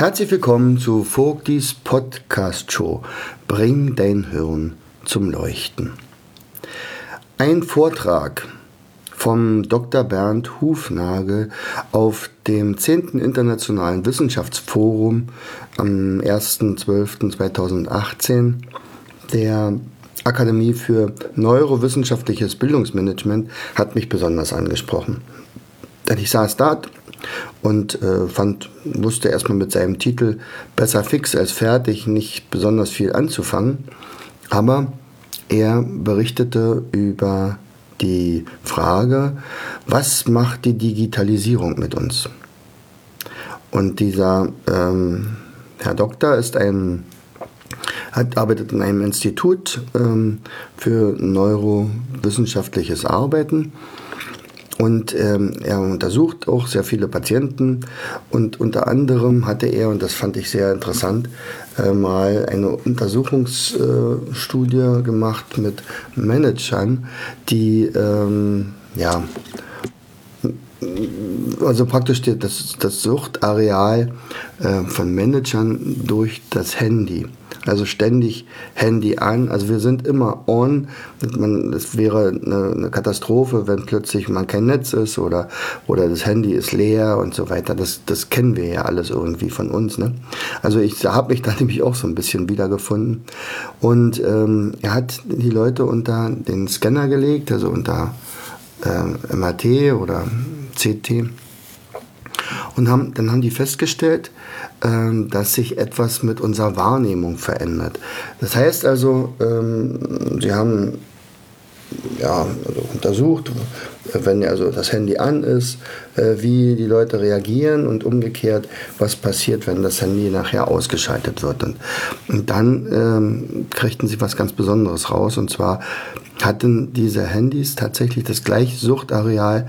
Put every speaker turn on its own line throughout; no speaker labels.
Herzlich willkommen zu Vogtis Podcast Show. Bring dein Hirn zum Leuchten. Ein Vortrag vom Dr. Bernd Hufnagel auf dem 10. Internationalen Wissenschaftsforum am 1.12.2018 der Akademie für Neurowissenschaftliches Bildungsmanagement hat mich besonders angesprochen. Denn ich saß da und äh, fand, wusste erstmal mit seinem Titel Besser fix als fertig nicht besonders viel anzufangen. Aber er berichtete über die Frage, was macht die Digitalisierung mit uns? Und dieser ähm, Herr Doktor ist ein, hat, arbeitet in einem Institut ähm, für neurowissenschaftliches Arbeiten und ähm, er untersucht auch sehr viele Patienten und unter anderem hatte er, und das fand ich sehr interessant, äh, mal eine Untersuchungsstudie äh, gemacht mit Managern, die ähm, ja also praktisch das, das Suchtareal äh, von Managern durch das Handy. Also ständig Handy an. Also wir sind immer on. Es wäre eine, eine, Katastrophe, wenn plötzlich mal kein Netz ist oder, oder das Handy ist leer und so weiter. Das, das kennen wir ja alles irgendwie von uns. Ne? Also ich habe mich da nämlich auch so ein bisschen wiedergefunden. Und ähm, er hat die Leute unter den Scanner gelegt, also unter äh, MRT oder CT. Und haben, dann haben die festgestellt, ähm, dass sich etwas mit unserer Wahrnehmung verändert. Das heißt also, ähm, sie haben ja, also untersucht, wenn also das Handy an ist, äh, wie die Leute reagieren und umgekehrt, was passiert, wenn das Handy nachher ausgeschaltet wird. Und, und dann ähm, kriegten sie was ganz Besonderes raus. Und zwar hatten diese Handys tatsächlich das gleiche Suchtareal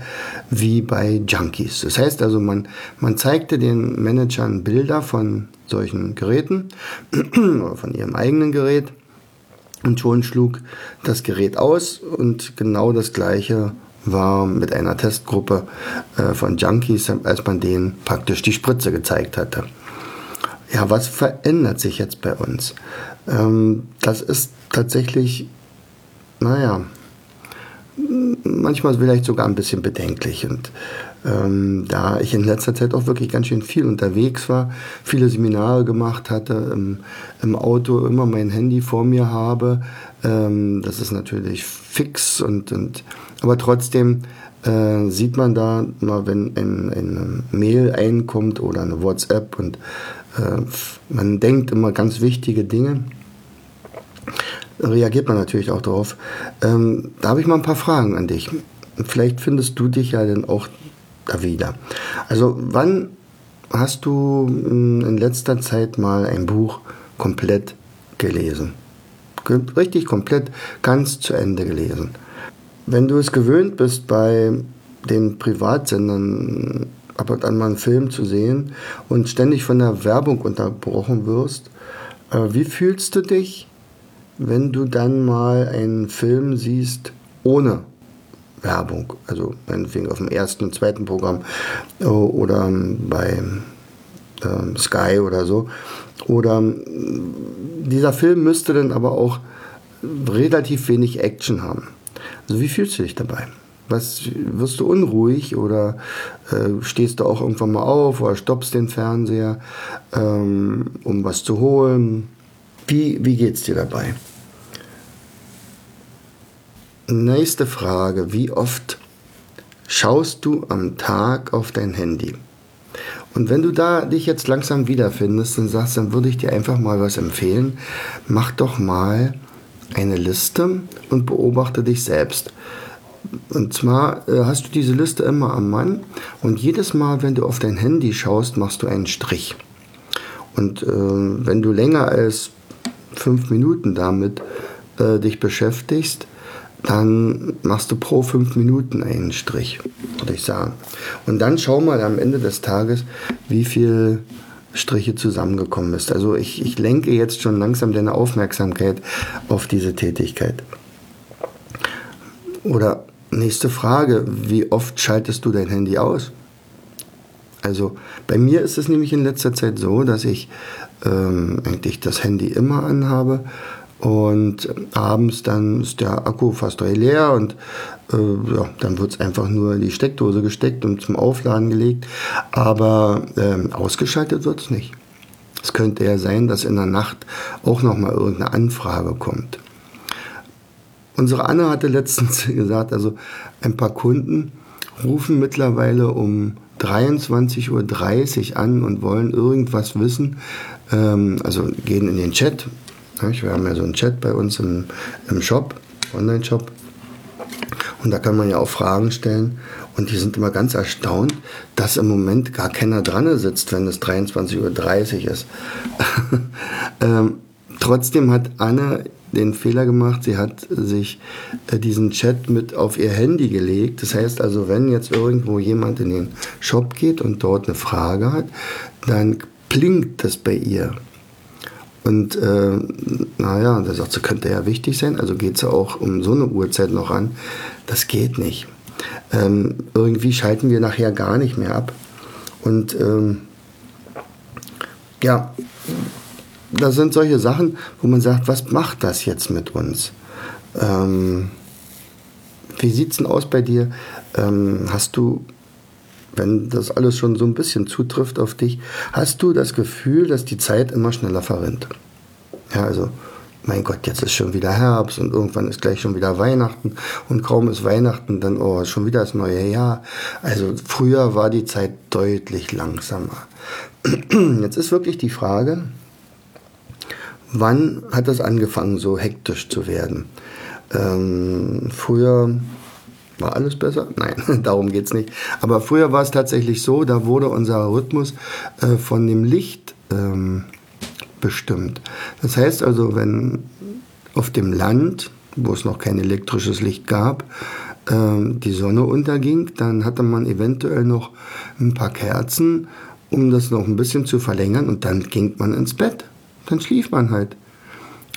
wie bei Junkies. Das heißt also, man, man zeigte den Managern Bilder von solchen Geräten oder von ihrem eigenen Gerät und schon schlug das Gerät aus und genau das gleiche war mit einer Testgruppe äh, von Junkies, als man denen praktisch die Spritze gezeigt hatte. Ja, was verändert sich jetzt bei uns? Ähm, das ist tatsächlich, naja, manchmal vielleicht sogar ein bisschen bedenklich. Und ähm, da ich in letzter Zeit auch wirklich ganz schön viel unterwegs war, viele Seminare gemacht hatte, im, im Auto immer mein Handy vor mir habe, ähm, das ist natürlich fix und, und aber trotzdem äh, sieht man da mal, wenn ein, eine Mail einkommt oder eine WhatsApp und äh, man denkt immer ganz wichtige Dinge reagiert man natürlich auch darauf. Ähm, da habe ich mal ein paar Fragen an dich. Vielleicht findest du dich ja dann auch da wieder. Also wann hast du hm, in letzter Zeit mal ein Buch komplett gelesen? Richtig komplett, ganz zu Ende gelesen. Wenn du es gewöhnt bist, bei den Privatsendern ab und an mal einen Film zu sehen und ständig von der Werbung unterbrochen wirst, äh, wie fühlst du dich, wenn du dann mal einen Film siehst ohne Werbung, also meinetwegen auf dem ersten und zweiten Programm äh, oder bei ähm, Sky oder so. Oder ähm, dieser Film müsste dann aber auch relativ wenig Action haben. Also wie fühlst du dich dabei? Was, wirst du unruhig oder äh, stehst du auch irgendwann mal auf oder stoppst den Fernseher, ähm, um was zu holen? Wie, wie geht es dir dabei? Nächste Frage. Wie oft schaust du am Tag auf dein Handy? Und wenn du da dich jetzt langsam wiederfindest und sagst, dann würde ich dir einfach mal was empfehlen. Mach doch mal eine Liste und beobachte dich selbst. Und zwar äh, hast du diese Liste immer am Mann und jedes Mal, wenn du auf dein Handy schaust, machst du einen Strich. Und äh, wenn du länger als fünf Minuten damit äh, dich beschäftigst, dann machst du pro fünf Minuten einen Strich, würde ich sagen. Und dann schau mal am Ende des Tages, wie viel Striche zusammengekommen ist. Also ich, ich lenke jetzt schon langsam deine Aufmerksamkeit auf diese Tätigkeit. Oder nächste Frage, wie oft schaltest du dein Handy aus? Also bei mir ist es nämlich in letzter Zeit so, dass ich ähm, eigentlich das Handy immer anhabe und abends dann ist der Akku fast leer und äh, ja, dann wird es einfach nur in die Steckdose gesteckt und zum Aufladen gelegt. Aber ähm, ausgeschaltet wird es nicht. Es könnte ja sein, dass in der Nacht auch nochmal irgendeine Anfrage kommt. Unsere Anne hatte letztens gesagt, also ein paar Kunden rufen mittlerweile um 23.30 Uhr an und wollen irgendwas wissen. Ähm, also gehen in den Chat, wir haben ja so einen Chat bei uns im, im Shop, Online-Shop. Und da kann man ja auch Fragen stellen. Und die sind immer ganz erstaunt, dass im Moment gar keiner dran sitzt, wenn es 23.30 Uhr ist. ähm, trotzdem hat Anne den Fehler gemacht, sie hat sich äh, diesen Chat mit auf ihr Handy gelegt. Das heißt also, wenn jetzt irgendwo jemand in den Shop geht und dort eine Frage hat, dann blinkt das bei ihr. Und äh, naja, da sagt sie, könnte ja wichtig sein, also geht sie auch um so eine Uhrzeit noch an. Das geht nicht. Ähm, irgendwie schalten wir nachher gar nicht mehr ab. Und ähm, ja, das sind solche Sachen, wo man sagt, was macht das jetzt mit uns? Ähm, wie sieht es denn aus bei dir? Ähm, hast du wenn das alles schon so ein bisschen zutrifft auf dich, hast du das Gefühl, dass die Zeit immer schneller verrinnt. Ja, also, mein Gott, jetzt ist schon wieder Herbst und irgendwann ist gleich schon wieder Weihnachten und kaum ist Weihnachten, dann, oh, schon wieder das neue Jahr. Also, früher war die Zeit deutlich langsamer. Jetzt ist wirklich die Frage, wann hat das angefangen, so hektisch zu werden? Ähm, früher war alles besser? Nein, darum geht es nicht. Aber früher war es tatsächlich so, da wurde unser Rhythmus äh, von dem Licht ähm, bestimmt. Das heißt also, wenn auf dem Land, wo es noch kein elektrisches Licht gab, ähm, die Sonne unterging, dann hatte man eventuell noch ein paar Kerzen, um das noch ein bisschen zu verlängern und dann ging man ins Bett. Dann schlief man halt.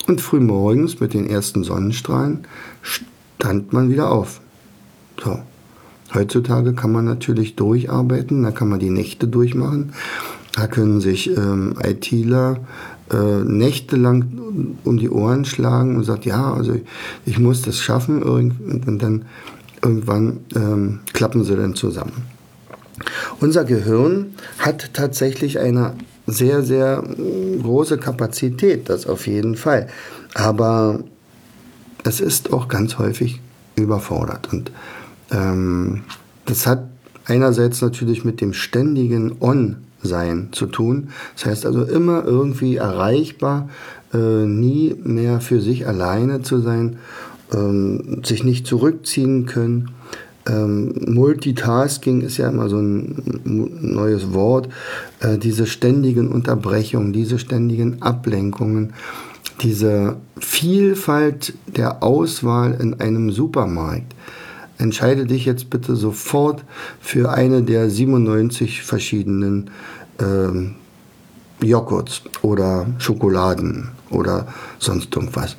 Und früh morgens mit den ersten Sonnenstrahlen stand man wieder auf. So. Heutzutage kann man natürlich durcharbeiten, da kann man die Nächte durchmachen. Da können sich ähm, ITler äh, nächtelang um die Ohren schlagen und sagt, ja, also ich muss das schaffen und dann irgendwann ähm, klappen sie dann zusammen. Unser Gehirn hat tatsächlich eine sehr, sehr große Kapazität, das auf jeden Fall. Aber es ist auch ganz häufig überfordert. Und ähm, das hat einerseits natürlich mit dem ständigen On-Sein zu tun. Das heißt also immer irgendwie erreichbar, äh, nie mehr für sich alleine zu sein, ähm, sich nicht zurückziehen können. Ähm, Multitasking ist ja immer so ein neues Wort. Äh, diese ständigen Unterbrechungen, diese ständigen Ablenkungen, diese Vielfalt der Auswahl in einem Supermarkt entscheide dich jetzt bitte sofort für eine der 97 verschiedenen ähm, Joghurts oder Schokoladen oder sonst irgendwas.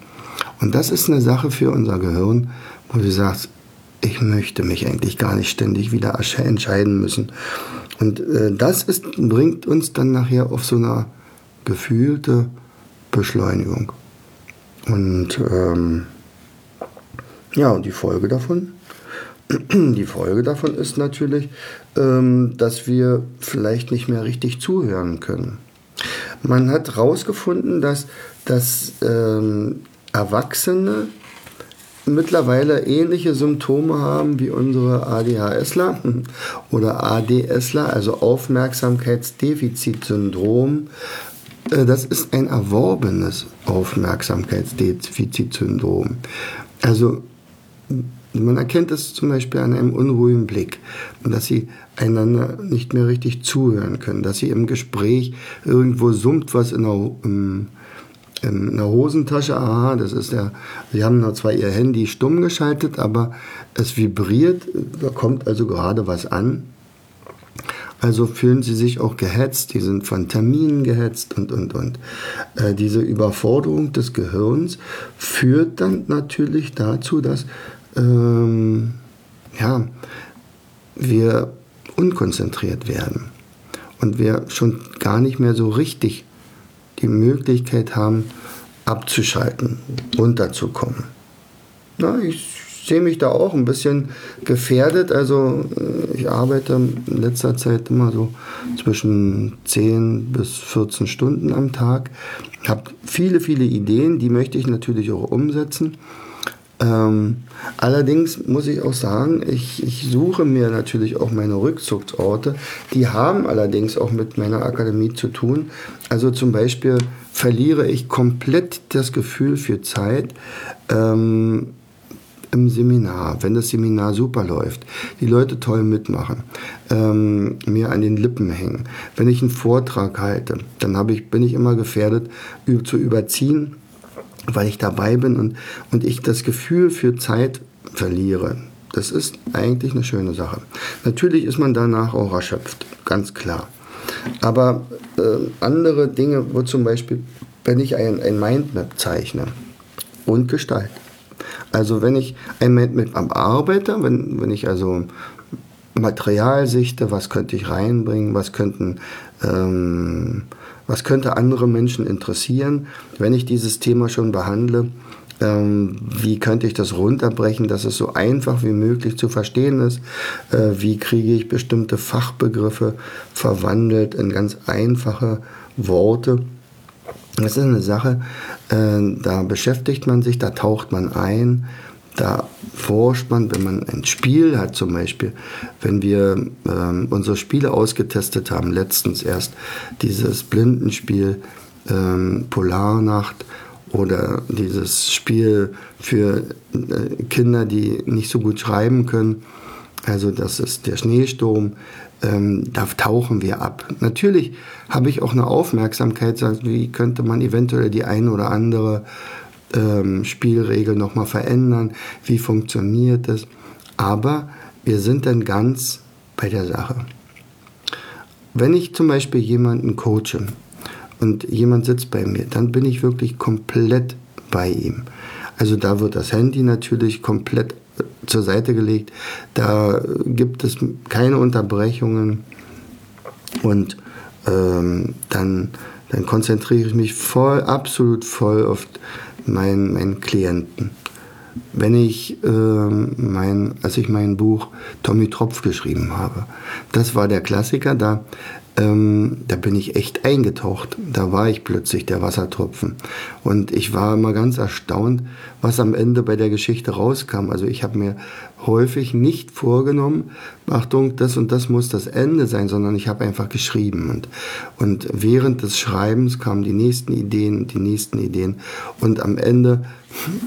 Und das ist eine Sache für unser Gehirn, wo du sagst, ich möchte mich eigentlich gar nicht ständig wieder entscheiden müssen. Und äh, das ist, bringt uns dann nachher auf so eine gefühlte Beschleunigung. Und ähm, ja, die Folge davon die Folge davon ist natürlich, ähm, dass wir vielleicht nicht mehr richtig zuhören können. Man hat herausgefunden, dass, dass ähm, Erwachsene mittlerweile ähnliche Symptome haben wie unsere ADHSler oder ADSler, also Aufmerksamkeitsdefizitsyndrom. Äh, das ist ein erworbenes Aufmerksamkeitsdefizitsyndrom. Also Man erkennt es zum Beispiel an einem unruhigen Blick, dass sie einander nicht mehr richtig zuhören können, dass sie im Gespräch irgendwo summt was in der, im, in der Hosentasche. Aha, das ist der. Sie haben zwar ihr Handy stumm geschaltet, aber es vibriert, da kommt also gerade was an. Also fühlen sie sich auch gehetzt, die sind von Terminen gehetzt und, und, und. Äh, diese Überforderung des Gehirns führt dann natürlich dazu, dass ähm, ja, wir unkonzentriert werden und wir schon gar nicht mehr so richtig die Möglichkeit haben, abzuschalten, runterzukommen. Na, ich sehe mich da auch ein bisschen gefährdet. Also äh, ich arbeite in letzter Zeit immer so zwischen 10 bis 14 Stunden am Tag. Habe viele, viele Ideen, die möchte ich natürlich auch umsetzen. Ähm, allerdings muss ich auch sagen, ich, ich suche mir natürlich auch meine Rückzugsorte. Die haben allerdings auch mit meiner Akademie zu tun. Also zum Beispiel verliere ich komplett das Gefühl für Zeit. Ähm, im Seminar, wenn das Seminar super läuft, die Leute toll mitmachen, ähm, mir an den Lippen hängen, wenn ich einen Vortrag halte, dann ich, bin ich immer gefährdet zu überziehen, weil ich dabei bin und, und ich das Gefühl für Zeit verliere. Das ist eigentlich eine schöne Sache. Natürlich ist man danach auch erschöpft, ganz klar. Aber äh, andere Dinge, wo zum Beispiel, wenn ich ein, ein Mindmap zeichne und gestalte, also wenn ich ein am arbeite, wenn, wenn ich also Material sichte, was könnte ich reinbringen, was könnten ähm, was könnte andere Menschen interessieren, wenn ich dieses Thema schon behandle, ähm, wie könnte ich das runterbrechen, dass es so einfach wie möglich zu verstehen ist, äh, wie kriege ich bestimmte Fachbegriffe verwandelt in ganz einfache Worte. Das ist eine Sache, äh, da beschäftigt man sich, da taucht man ein, da forscht man, wenn man ein Spiel hat zum Beispiel, wenn wir ähm, unsere Spiele ausgetestet haben, letztens erst dieses Blindenspiel ähm, Polarnacht oder dieses Spiel für äh, Kinder, die nicht so gut schreiben können, also das ist der Schneesturm, ähm, da tauchen wir ab. Natürlich habe ich auch eine Aufmerksamkeit, wie könnte man eventuell die eine oder andere ähm, Spielregel nochmal verändern, wie funktioniert es. Aber wir sind dann ganz bei der Sache. Wenn ich zum Beispiel jemanden coache und jemand sitzt bei mir, dann bin ich wirklich komplett bei ihm. Also da wird das Handy natürlich komplett zur Seite gelegt. Da gibt es keine Unterbrechungen und ähm, dann, dann konzentriere ich mich voll, absolut voll auf meinen, meinen Klienten. Wenn ich, äh, mein, als ich mein Buch Tommy Tropf geschrieben habe, das war der Klassiker, da ähm, da bin ich echt eingetaucht. Da war ich plötzlich der Wassertropfen. Und ich war immer ganz erstaunt, was am Ende bei der Geschichte rauskam. Also ich habe mir häufig nicht vorgenommen, Achtung, das und das muss das Ende sein, sondern ich habe einfach geschrieben. Und, und während des Schreibens kamen die nächsten Ideen, die nächsten Ideen. Und am Ende,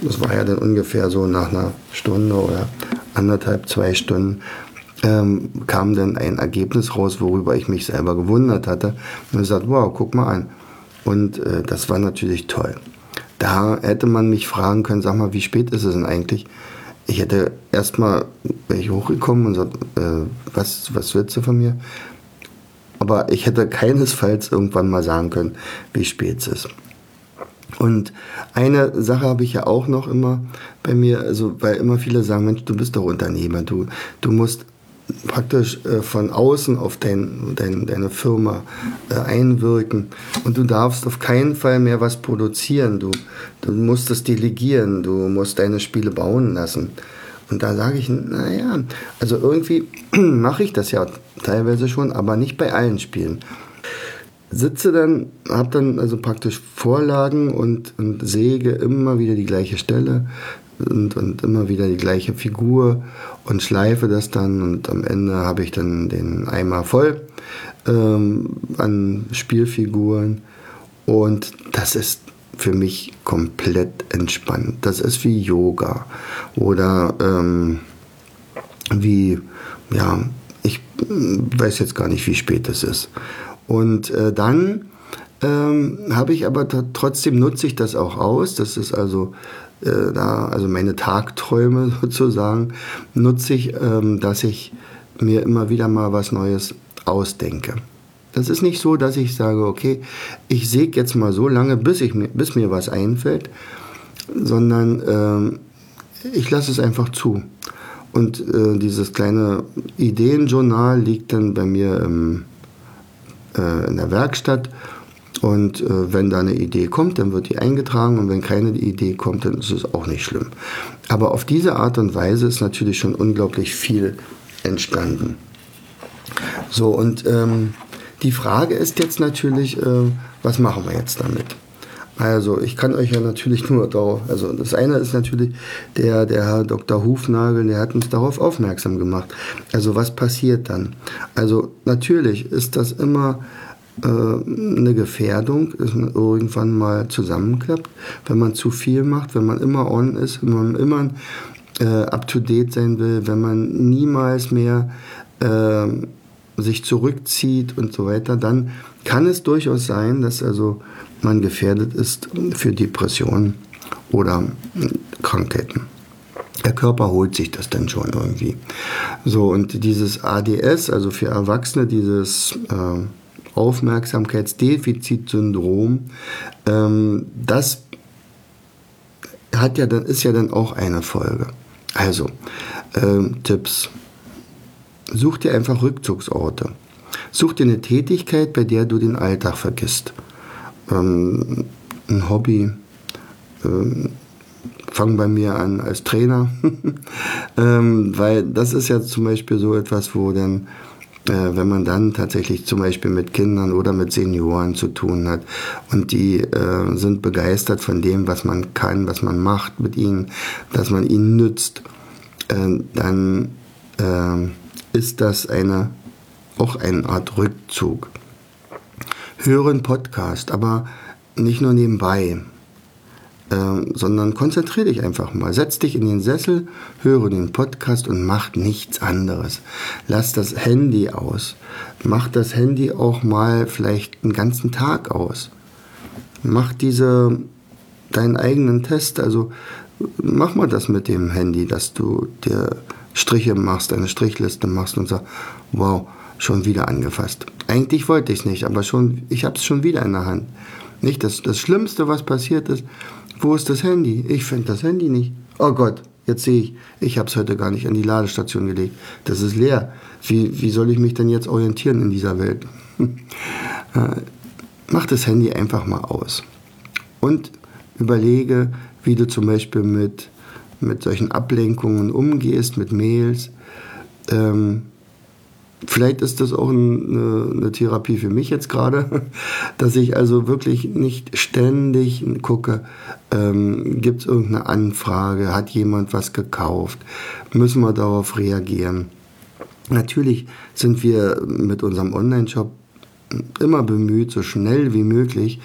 das war ja dann ungefähr so nach einer Stunde oder anderthalb, zwei Stunden, ähm, kam dann ein Ergebnis raus, worüber ich mich selber gewundert hatte. Und gesagt, wow, guck mal an. Und äh, das war natürlich toll. Da hätte man mich fragen können, sag mal, wie spät ist es denn eigentlich? Ich hätte erstmal, wäre ich hochgekommen und gesagt, äh, was, was willst du von mir? Aber ich hätte keinesfalls irgendwann mal sagen können, wie spät es ist. Und eine Sache habe ich ja auch noch immer bei mir, also weil immer viele sagen, Mensch, du bist doch Unternehmer, du, du musst praktisch äh, von außen auf dein, dein, deine Firma äh, einwirken. Und du darfst auf keinen Fall mehr was produzieren. Du, du musst es delegieren. Du musst deine Spiele bauen lassen. Und da sage ich, naja, also irgendwie mache ich das ja teilweise schon, aber nicht bei allen Spielen. Sitze dann, habe dann also praktisch Vorlagen und, und säge immer wieder die gleiche Stelle, und, und immer wieder die gleiche Figur und schleife das dann und am Ende habe ich dann den Eimer voll ähm, an Spielfiguren und das ist für mich komplett entspannt. Das ist wie Yoga oder ähm, wie, ja, ich weiß jetzt gar nicht, wie spät es ist. Und äh, dann ähm, habe ich aber trotzdem nutze ich das auch aus. Das ist also äh, da, also meine Tagträume sozusagen, nutze ich, ähm, dass ich mir immer wieder mal was Neues ausdenke. Das ist nicht so, dass ich sage, okay, ich säge jetzt mal so lange, bis, ich mir, bis mir was einfällt, sondern ähm, ich lasse es einfach zu. Und äh, dieses kleine Ideenjournal liegt dann bei mir im, äh, in der Werkstatt. Und äh, wenn da eine Idee kommt, dann wird die eingetragen. Und wenn keine Idee kommt, dann ist es auch nicht schlimm. Aber auf diese Art und Weise ist natürlich schon unglaublich viel entstanden. So, und ähm, die Frage ist jetzt natürlich, äh, was machen wir jetzt damit? Also ich kann euch ja natürlich nur darauf, also das eine ist natürlich der, der Herr Dr. Hufnagel, der hat uns darauf aufmerksam gemacht. Also was passiert dann? Also natürlich ist das immer eine Gefährdung, dass man irgendwann mal zusammenklappt, wenn man zu viel macht, wenn man immer on ist, wenn man immer äh, up-to-date sein will, wenn man niemals mehr äh, sich zurückzieht und so weiter, dann kann es durchaus sein, dass also man gefährdet ist für Depressionen oder Krankheiten. Der Körper holt sich das dann schon irgendwie. So, und dieses ADS, also für Erwachsene, dieses äh, Aufmerksamkeitsdefizitsyndrom, ähm, das hat ja dann, ist ja dann auch eine Folge. Also, ähm, Tipps. Such dir einfach Rückzugsorte. Such dir eine Tätigkeit, bei der du den Alltag vergisst. Ähm, ein Hobby. Ähm, fang bei mir an als Trainer. ähm, weil das ist ja zum Beispiel so etwas, wo dann, wenn man dann tatsächlich zum Beispiel mit Kindern oder mit Senioren zu tun hat und die äh, sind begeistert von dem, was man kann, was man macht mit ihnen, dass man ihnen nützt, äh, dann ähm, ist das eine, auch eine Art Rückzug. Hören Podcast, aber nicht nur nebenbei, äh, sondern konzentriere dich einfach mal. Setz dich in den Sessel, höre den Podcast und mach nichts anderes. Lass das Handy aus. Mach das Handy auch mal vielleicht einen ganzen Tag aus. Mach diese, deinen eigenen Test. Also mach mal das mit dem Handy, dass du dir Striche machst, eine Strichliste machst und sagst, wow, schon wieder angefasst. Eigentlich wollte ich es nicht, aber schon, ich habe es schon wieder in der Hand. Nicht das, das Schlimmste, was passiert ist, wo ist das Handy? Ich finde das Handy nicht. Oh Gott, jetzt sehe ich, ich habe es heute gar nicht an die Ladestation gelegt. Das ist leer. Wie, wie soll ich mich denn jetzt orientieren in dieser Welt? Äh, mach das Handy einfach mal aus. Und überlege, wie du zum Beispiel mit mit solchen Ablenkungen umgehst, mit Mails. Ähm, vielleicht ist das auch eine, eine, Therapie für mich jetzt gerade, dass ich also wirklich nicht ständig gucke, ähm, gibt es irgendeine Anfrage, hat jemand was gekauft, müssen wir darauf reagieren. Natürlich sind wir mit unserem Online-Shop immer bemüht, so schnell wie möglich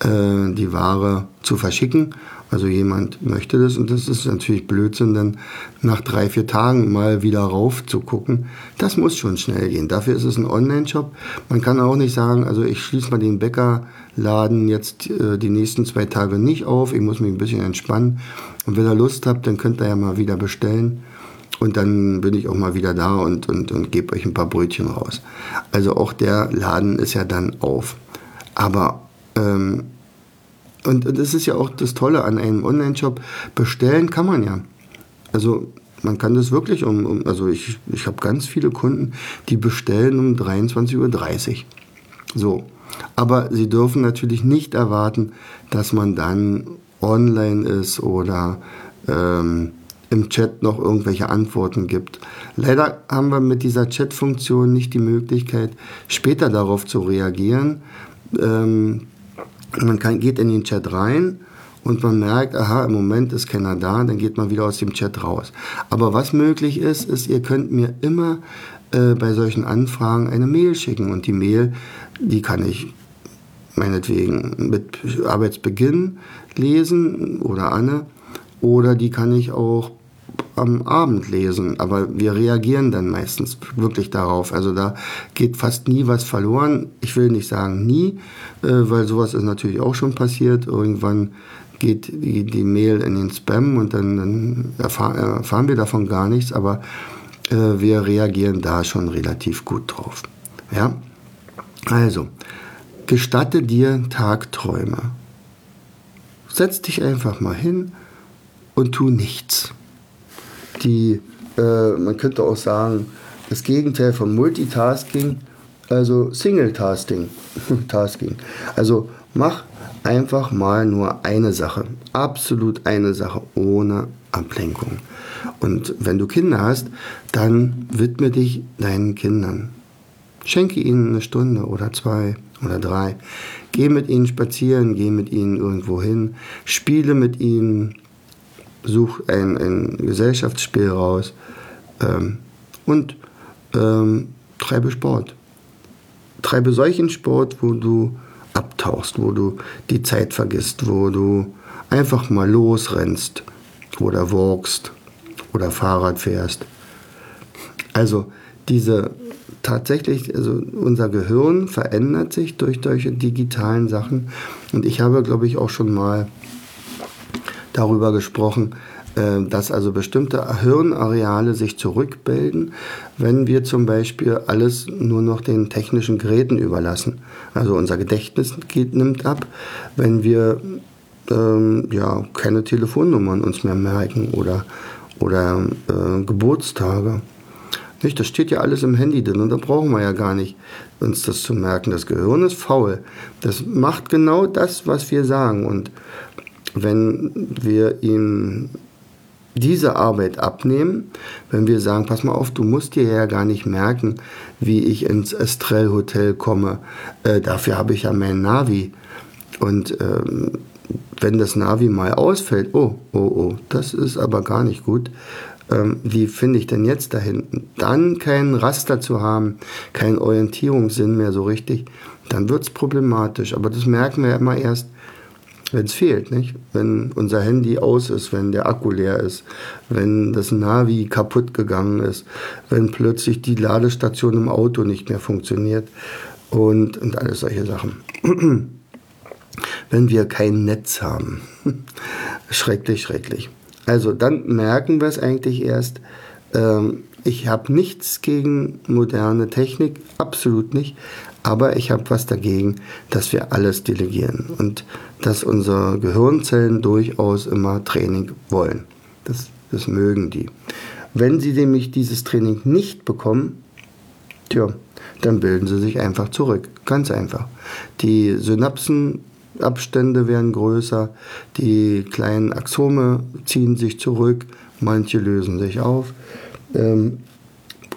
äh, die Ware zu verschicken also jemand möchte das und das ist natürlich Blödsinn, dann nach drei, vier Tagen mal wieder rauf zu gucken. Das muss schon schnell gehen. Dafür ist es ein Online-Shop. Man kann auch nicht sagen, also ich schließe mal den Bäckerladen jetzt äh, die nächsten zwei Tage nicht auf. Ich muss mich ein bisschen entspannen. Und wenn ihr Lust habt, dann könnt ihr ja mal wieder bestellen. Und dann bin ich auch mal wieder da und, und, und gebe euch ein paar Brötchen raus. Also auch der Laden ist ja dann auf. Aber ähm, und das ist ja auch das Tolle an einem Online-Shop. Bestellen kann man ja. Also man kann das wirklich um, um also ich, ich habe ganz viele Kunden, die bestellen um 23.30 Uhr. So. Aber sie dürfen natürlich nicht erwarten, dass man dann online ist oder ähm, im Chat noch irgendwelche Antworten gibt. Leider haben wir mit dieser Chat-Funktion nicht die Möglichkeit, später darauf zu reagieren. Ähm, man kann, geht in den Chat rein und man merkt, aha, im Moment ist keiner da, dann geht man wieder aus dem Chat raus. Aber was möglich ist, ist, ihr könnt mir immer äh, bei solchen Anfragen eine Mail schicken und die Mail, die kann ich meinetwegen mit Arbeitsbeginn lesen oder Anne oder die kann ich auch am Abend lesen, aber wir reagieren dann meistens wirklich darauf. Also da geht fast nie was verloren. Ich will nicht sagen nie, äh, weil sowas ist natürlich auch schon passiert. Irgendwann geht die, die Mail in den Spam und dann, dann erfahr, erfahren wir davon gar nichts, aber äh, wir reagieren da schon relativ gut drauf. Ja? Also, gestatte dir Tagträume. Setz dich einfach mal hin und tu nichts die, äh, man könnte auch sagen, das Gegenteil von Multitasking, also Single-Tasking. Tasking. Also mach einfach mal nur eine Sache, absolut eine Sache, ohne Ablenkung. Und wenn du Kinder hast, dann widme dich deinen Kindern. Schenke ihnen eine Stunde oder zwei oder drei. Geh mit ihnen spazieren, geh mit ihnen irgendwo hin, spiele mit ihnen, such ein, ein Gesellschaftsspiel raus ähm, und ähm, treibe Sport. Treibe solchen Sport, wo du abtauchst, wo du die Zeit vergisst, wo du einfach mal losrennst oder walkst oder Fahrrad fährst. Also diese tatsächlich, also unser Gehirn verändert sich durch solche digitalen Sachen. Und ich habe, glaube ich, auch schon mal darüber gesprochen, äh, dass also bestimmte Hirnareale sich zurückbilden, wenn wir zum Beispiel alles nur noch den technischen Geräten überlassen. Also unser Gedächtnis geht, nimmt ab, wenn wir ähm, ja, keine Telefonnummern uns mehr merken oder, oder äh, Geburtstage. Nicht, das steht ja alles im Handy drin und da brauchen wir ja gar nicht uns das zu merken. Das Gehirn ist faul. Das macht genau das, was wir sagen. Und wenn wir ihm diese Arbeit abnehmen, wenn wir sagen, pass mal auf, du musst dir ja gar nicht merken, wie ich ins Estrell Hotel komme. Äh, dafür habe ich ja mein Navi. Und ähm, wenn das Navi mal ausfällt, oh, oh, oh, das ist aber gar nicht gut. Ähm, wie finde ich denn jetzt dahin? Dann keinen Raster zu haben, keinen Orientierungssinn mehr so richtig, dann wird es problematisch. Aber das merken wir ja immer erst, wenn es fehlt, nicht? Wenn unser Handy aus ist, wenn der Akku leer ist, wenn das Navi kaputt gegangen ist, wenn plötzlich die Ladestation im Auto nicht mehr funktioniert und, und alles solche Sachen. wenn wir kein Netz haben. schrecklich, schrecklich. Also dann merken wir es eigentlich erst. Ähm, ich habe nichts gegen moderne Technik, absolut nicht. Aber ich habe was dagegen, dass wir alles delegieren und dass unsere Gehirnzellen durchaus immer Training wollen. Das, das mögen die. Wenn sie nämlich dieses Training nicht bekommen, tja, dann bilden sie sich einfach zurück. Ganz einfach. Die Synapsenabstände werden größer, die kleinen Axome ziehen sich zurück, manche lösen sich auf ähm,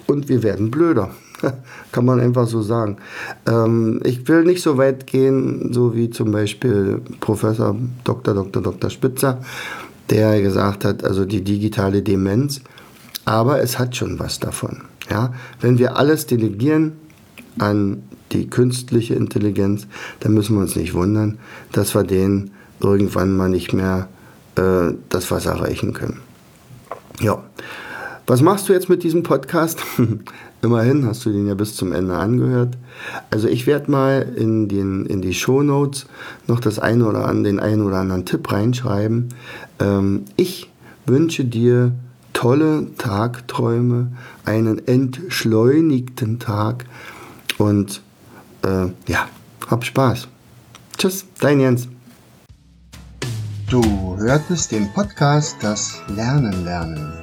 und wir werden blöder. Kann man einfach so sagen. Ähm, ich will nicht so weit gehen, so wie zum Beispiel Professor Dr. Dr. Dr. Spitzer, der gesagt hat, also die digitale Demenz. Aber es hat schon was davon. Ja? Wenn wir alles delegieren an die künstliche Intelligenz, dann müssen wir uns nicht wundern, dass wir denen irgendwann mal nicht mehr äh, das was erreichen können. Ja. Was machst du jetzt mit diesem Podcast? Immerhin hast du den ja bis zum Ende angehört. Also ich werde mal in, den, in die Show Notes noch das eine oder an, den einen oder anderen Tipp reinschreiben. Ähm, ich wünsche dir tolle Tagträume, einen entschleunigten Tag und äh, ja, hab Spaß. Tschüss, dein Jens. Du hörtest den Podcast Das Lernen lernen.